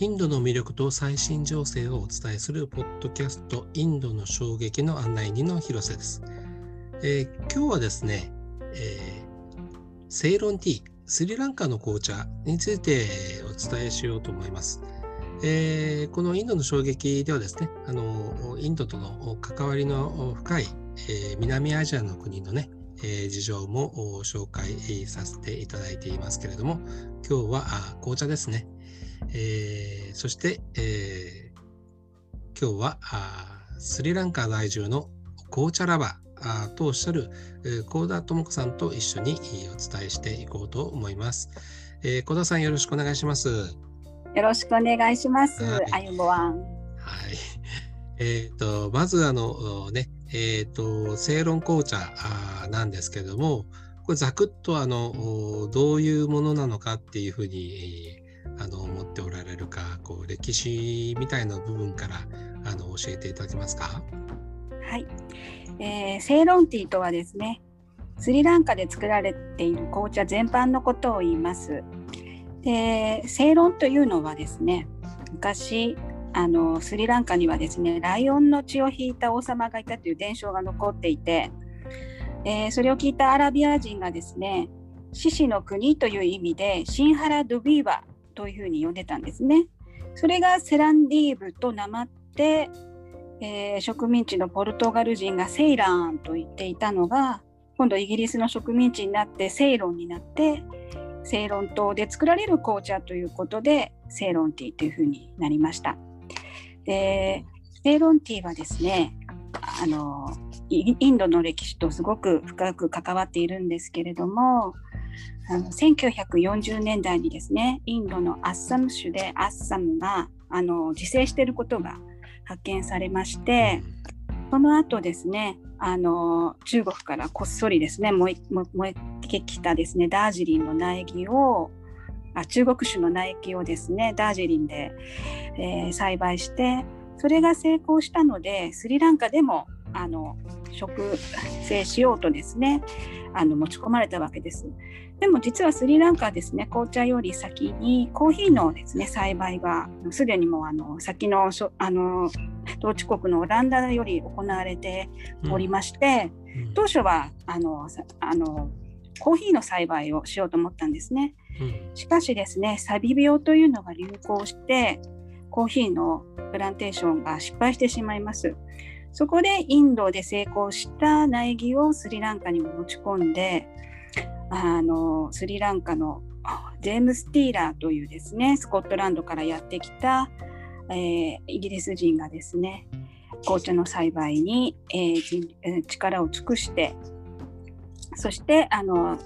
インドの魅力と最新情勢をお伝えするポッドキャストインドの衝撃の案内人の広瀬です。えー、今日はですね、えー、セイロンティー、スリランカの紅茶についてお伝えしようと思います。えー、このインドの衝撃ではですね、あのインドとの関わりの深い、え、南アジアの国のね、え、事情も紹介させていただいていますけれども、今日は紅茶ですね。えー、そして、えー、今日はスリランカ在住の紅茶ラバーとおっしゃる幸田智子さんと一緒にお伝えしていこうと思います。えー、小田さんよろしくお願いします。よろしくお願いします。はい。はい。えっ、ー、とまずあのねえっ、ー、と正論紅茶なんですけども、これざくっとあのどういうものなのかっていうふうにあの思っておられるかこう歴史みたいな部分からあの教えていただけますか？はい、えー、セイロンティーとはですねスリランカで作られている紅茶全般のことを言います。でセイロンというのはですね昔あのスリランカにはですねライオンの血を引いた王様がいたという伝承が残っていて、えー、それを聞いたアラビア人がですね獅子の国という意味でシンハラ・ドゥビーバというふうに呼んでたんですね。それがセランディーブとなまって、えー、植民地のポルトガル人がセイランと言っていたのが今度イギリスの植民地になってセイロンになってセイロン島で作られる紅茶ということでセイロンティーというふうになりました。でセイロンティーはですねあのインドの歴史とすごく深く関わっているんですけれどもあの1940年代にですねインドのアッサム州でアッサムがあの自生していることが発見されましてその後ですねあの中国からこっそりですね燃えてきたですねダージリンの苗木をあ中国種の苗木をですねダージリンで、えー、栽培してそれが成功したのでスリランカでもあの植生しようとですねあの持ち込まれたわけです。でも実はスリランカはですね紅茶より先にコーヒーのですね栽培がすでにもあの先のあの統治国のオランダより行われておりまして、うん、当初はあのあのコーヒーの栽培をしようと思ったんですね。うん、しかしですねサビ病というのが流行してコーヒーのプランテーションが失敗してしまいます。そこでインドで成功した苗木をスリランカにも持ち込んであのスリランカの ジェームス・ティーラーというですねスコットランドからやってきた、えー、イギリス人がですね紅茶の栽培に、えー、力を尽くしてそしてあの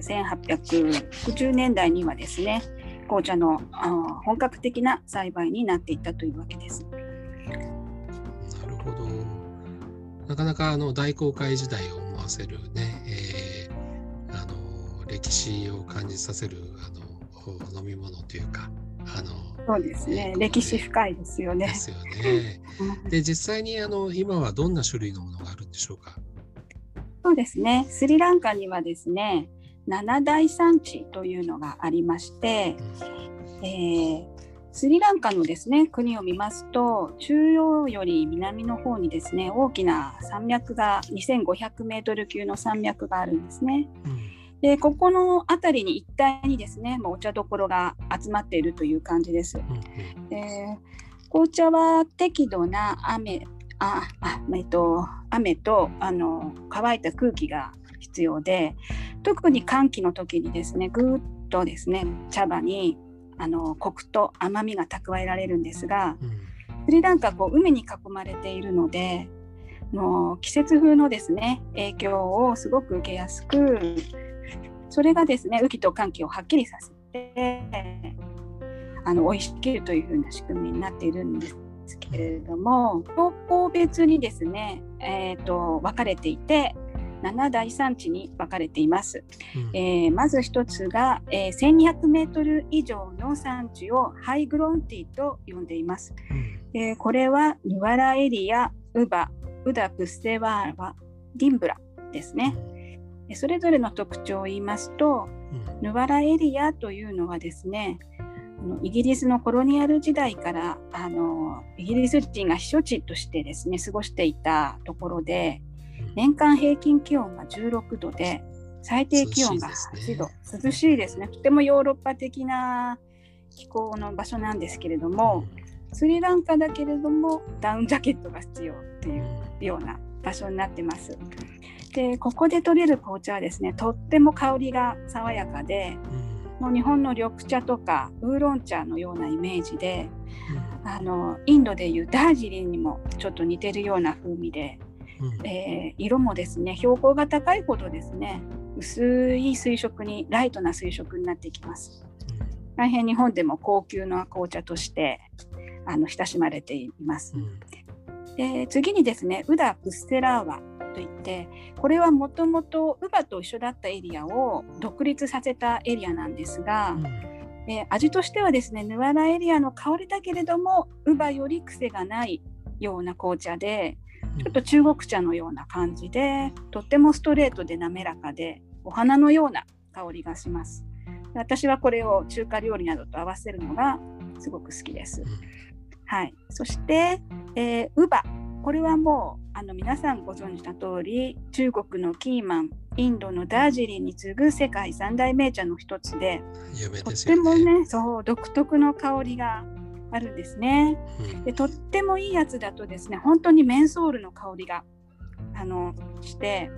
1860年代にはですね紅茶の本格的な栽培になっていったというわけです。ほど。なかなかあの大航海時代を思わせるね、えー、あの歴史を感じさせるあの飲み物というか、あのそうですね、えー、歴史深いですよね。ですよね。で実際にあの今はどんな種類のものがあるんでしょうか？そうですね。スリランカにはですね、七大産地というのがありまして、うん、えー、スリランカのですね国を見ますと中央より南の方にですね大きな山脈が2500メートル級の山脈があるんですね。うん、でここの辺りに一帯にですねもうお茶どころが集まっているという感じです。うん、で紅茶は適度な雨ああ、えっと、雨とあの乾いた空気が必要で特に寒気の時にですねぐーっとですね茶葉にあのコクと甘みが蓄えられるんですが、うん、スリランカこう海に囲まれているのでもう季節風のですね影響をすごく受けやすくそれがですね雨季と寒気をはっきりさせてあの美味しくというふうな仕組みになっているんですけれども標高別にですね、えーと分かれていて7大産地に分かれています。うん、えー、まず1つが、えー、1200メートル以上の産地をハイグロンティと呼んでいます。うん、えー、これはヌワラエリア、ウバ、ウダプステワーバ、ディンブラですね。うん、それぞれの特徴を言いますと、ヌワラエリアというのはですね、のイギリスのコロニアル時代からあのイギリス人が避暑地としてですね過ごしていたところで年間平均気温が16度で最低気温が8度。涼しいですね。とてもヨーロッパ的な気候の場所なんですけれども、スリランカだけれどもダウンジャケットが必要っていうような場所になってます。でここで取れる紅茶はですねとっても香りが爽やかで、もう日本の緑茶とかウーロン茶のようなイメージで、あのインドでいうダージリンにもちょっと似てるような風味で、えー、色もですね標高が高いほどですね薄い水色にライトな水色になっていきます。大変日本でも高級な紅茶としてあの親しまれています。で次にですねウダ・プッセラーワといってこれはもともとウバと一緒だったエリアを独立させたエリアなんですが、うん、え味としてはですねヌアラエリアの香りだけれどもウバより癖がないような紅茶でちょっと中国茶のような感じでとってもストレートで滑らかでお花のような香りがします。私はこれを中華料理などと合わせるのがすごく好きです。はい、そして、えー、ウバ。これはもうあの皆さんご存知の通り中国のキーマンインドのダージリンに次ぐ世界三大名茶の一つで、ね、とってもねそう独特の香りがあるんですね、うん、でとってもいいやつだとですね本当にメンソールの香りがあのして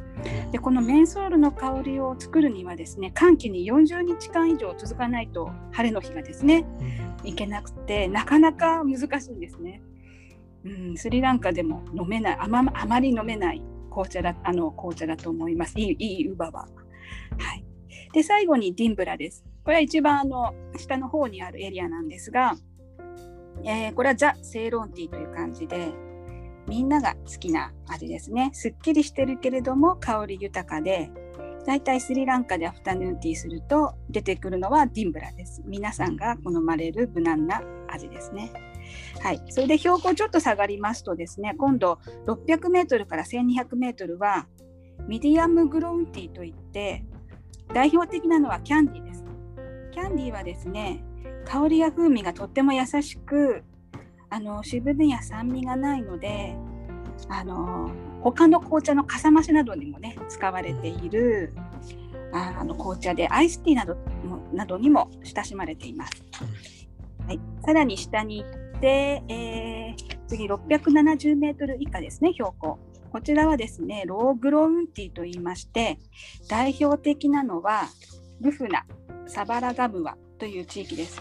でこのメンソールの香りを作るにはですね寒気に40日間以上続かないと晴れの日がですね、いけなくてなかなか難しいんですね。うん、スリランカでも飲めないあまあまり飲めない紅茶だあの紅茶だと思います。いいいいウバは。はい、で最後にディンブラです。これは一番あの下の方にあるエリアなんですが、えー、これはザ・セイロンティーという感じでみんなが好きな味ですね。すっきりしてるけれども香り豊かで、だいたいスリランカでアフタヌーンティーすると出てくるのはディンブラです。皆さんが好まれる無難な味ですね。はい、それで標高ちょっと下がりますとですね、今度600メートルから1200メートルはミディアムグロウンティーといって代表的なのはキャンディーです。キャンディーはですね、香りや風味がとっても優しくあの渋みや酸味がないのであの他の紅茶のかさ増しなどにもね使われているあの紅茶でアイスティーなどなどにも親しまれています。はい、さらに下に行って、えー、次670メートル以下ですね標高。こちらはですねローグロウンティーと言いまして代表的なのはルフナサバラガムワいう地域です。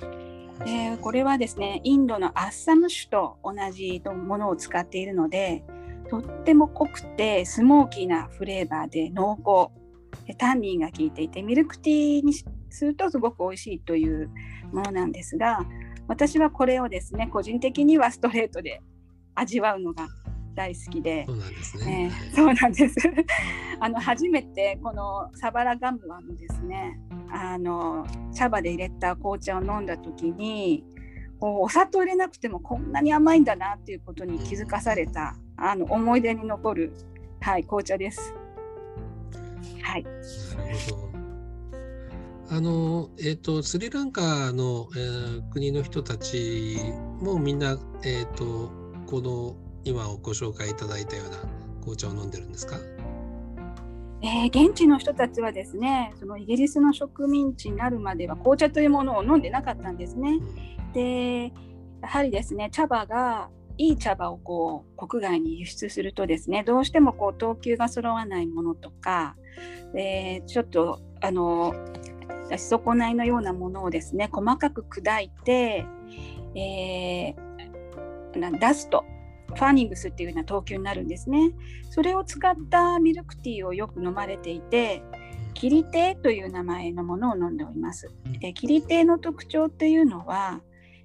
でこれはですねインドのアッサム種と同じものを使っているのでとっても濃くてスモーキーなフレーバーで濃厚タンニンが効いていてミルクティーにするとすごく美味しいというものなんですが私はこれをですね個人的にはストレートで味わうのが大好きで。そうなんですね、えー、そうなんです。あの初めてこのサバラガムワのですねあの茶葉で入れた紅茶を飲んだ時にお砂糖入れなくてもこんなに甘いんだなっていうことに気づかされたあの思い出に残る、はい、紅茶です。はい、なるほど。あのえーと、スリランカの、えー、国の人たちもみんな、えーとこの今ご紹介いただいたような紅茶を飲んでるんですか？えー、現地の人たちはですねそのイギリスの植民地になるまでは紅茶というものを飲んでなかったんですね。でやはりですね茶葉がいい茶葉をこう国外に輸出するとですねどうしてもこう等級が揃わないものとか、えー、ちょっとあの出し損ないのようなものをですね細かく砕いて、えー、出すとファーニングスっていうような等級になるんですね。それを使ったミルクティーをよく飲まれていて、キリテという名前のものを飲んでおります。でキリテの特徴っていうのは、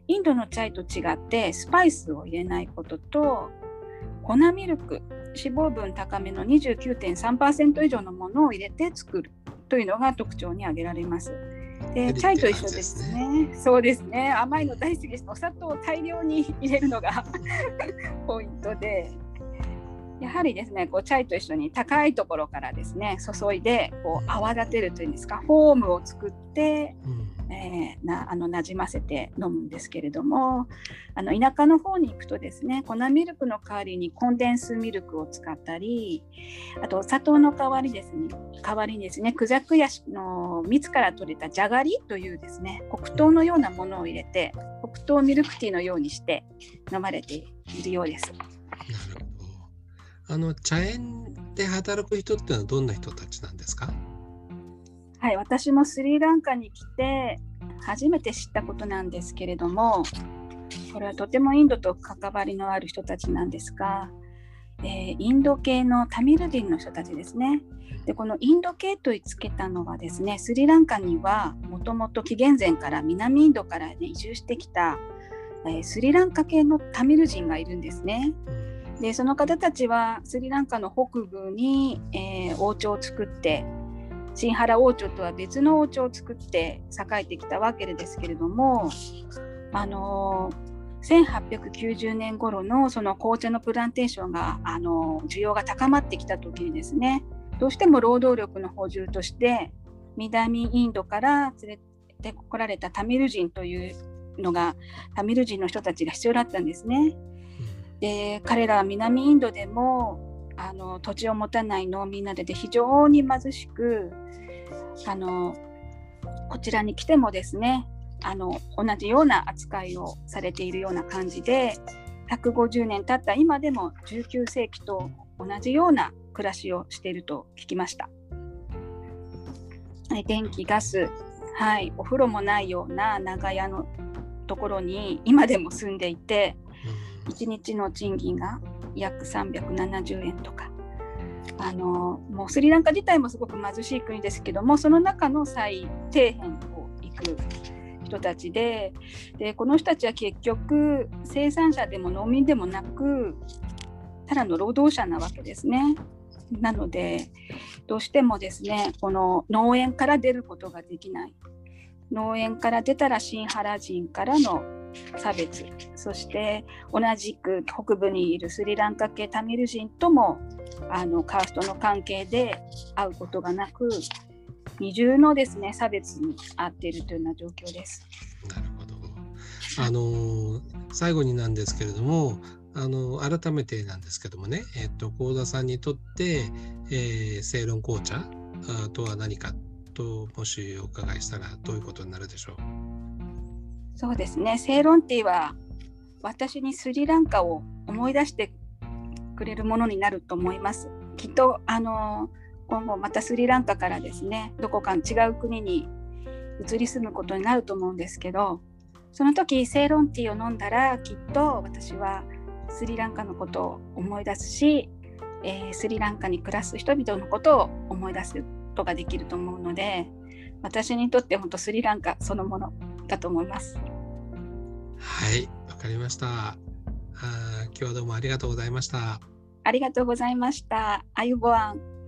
インドのチャイと違ってスパイスを入れないことと、粉ミルク、脂肪分高めの29.3%以上のものを入れて作るというのが特徴に挙げられます。でチャイと一緒ですね。そうですね。甘いの大好きです。お砂糖を大量に入れるのが ポイントで。やはりですねこうチャイと一緒に高いところからですね注いでこう泡立てるというんですかフォームを作って、うん、えー、なあの馴染ませて飲むんですけれどもあの田舎の方に行くとですね粉ミルクの代わりにコンデンスミルクを使ったりあと砂糖の代わりですね代わりにですねクジャクヤシの蜜から取れたじゃがりというですね黒糖のようなものを入れて黒糖ミルクティーのようにして飲まれているようです。あの茶園で働く人っていうのはどんな人たちなんですか？はい、私もスリランカに来て初めて知ったことなんですけれどもこれはとてもインドと関わりのある人たちなんですが、えー、インド系のタミル人の人たちですね。でこのインド系とつけたのはですねスリランカにはもともと紀元前から南インドから、ね、移住してきた、えー、スリランカ系のタミル人がいるんですね。でその方たちはスリランカの北部に、えー、王朝を作って新原王朝とは別の王朝を作って栄えてきたわけですけれどもあの1890年頃のその紅茶のプランテーションがあの需要が高まってきた時にですねどうしても労働力の補充として南インドから連れてこられたタミル人というのがタミル人の人たちが必要だったんですね。で彼らは南インドでもあの土地を持たない農民などで非常に貧しくあのこちらに来てもですねあの同じような扱いをされているような感じで150年経った今でも19世紀と同じような暮らしをしていると聞きました。電気ガス、はい、お風呂もないような長屋のところに今でも住んでいて1日の賃金が約370円とかあのもうスリランカ自体もすごく貧しい国ですけどもその中の最底辺を行く人たちででこの人たちは結局生産者でも農民でもなくただの労働者なわけですね。なのでどうしてもですねこの農園から出ることができない農園から出たらシンハラ人からの差別。そして同じく北部にいるスリランカ系タミル人ともあのカーストの関係で会うことがなく二重のですね差別に遭っているというような状況です。なるほど。あの最後になんですけれどもあの改めてなんですけどもね、えっと、幸田さんにとって、えー、正論紅茶とは何かともしお伺いしたらどういうことになるでしょう？そうですね。セイロンティーは私にスリランカを思い出してくれるものになると思います。きっとあの今後またスリランカからですねどこか違う国に移り住むことになると思うんですけどその時セイロンティーを飲んだらきっと私はスリランカのことを思い出すし、えー、スリランカに暮らす人々のことを思い出すことができると思うので私にとって本当スリランカそのもの。だと思います。はい、わかりました。あ今日はどうもありがとうございました。ありがとうございました。あゆぼあん。